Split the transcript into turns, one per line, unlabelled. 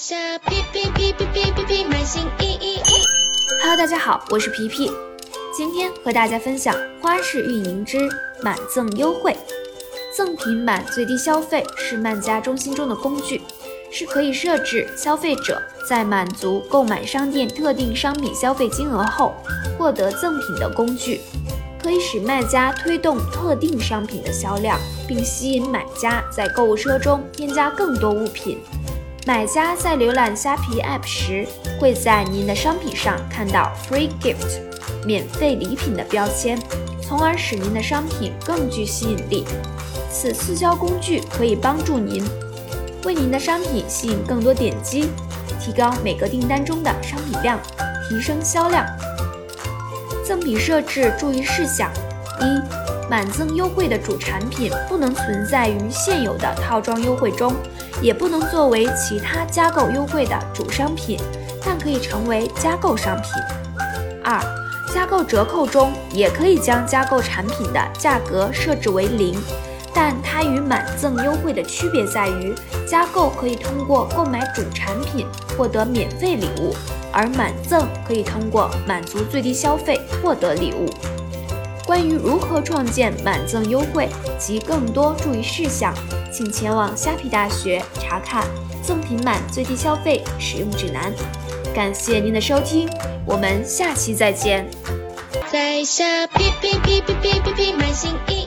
下皮皮皮皮皮皮皮买新衣衣衣。
Hello，大家好，我是皮皮，今天和大家分享花式运营之满赠优惠。赠品满最低消费是卖家中心中的工具，是可以设置消费者在满足购买商店特定商品消费金额后获得赠品的工具，可以使卖家推动特定商品的销量，并吸引买家在购物车中添加更多物品。买家在浏览虾皮 App 时，会在您的商品上看到 Free Gift 免费礼品的标签，从而使您的商品更具吸引力。此促销工具可以帮助您为您的商品吸引更多点击，提高每个订单中的商品量，提升销量。赠品设置注意事项：一、满赠优惠的主产品不能存在于现有的套装优惠中。也不能作为其他加购优惠的主商品，但可以成为加购商品。二、加购折扣中也可以将加购产品的价格设置为零，但它与满赠优惠的区别在于，加购可以通过购买主产品获得免费礼物，而满赠可以通过满足最低消费获得礼物。关于如何创建满赠优惠及更多注意事项，请前往虾皮大学查看赠品满最低消费使用指南。感谢您的收听，我们下期再见。
在下皮皮皮皮皮皮皮买新衣。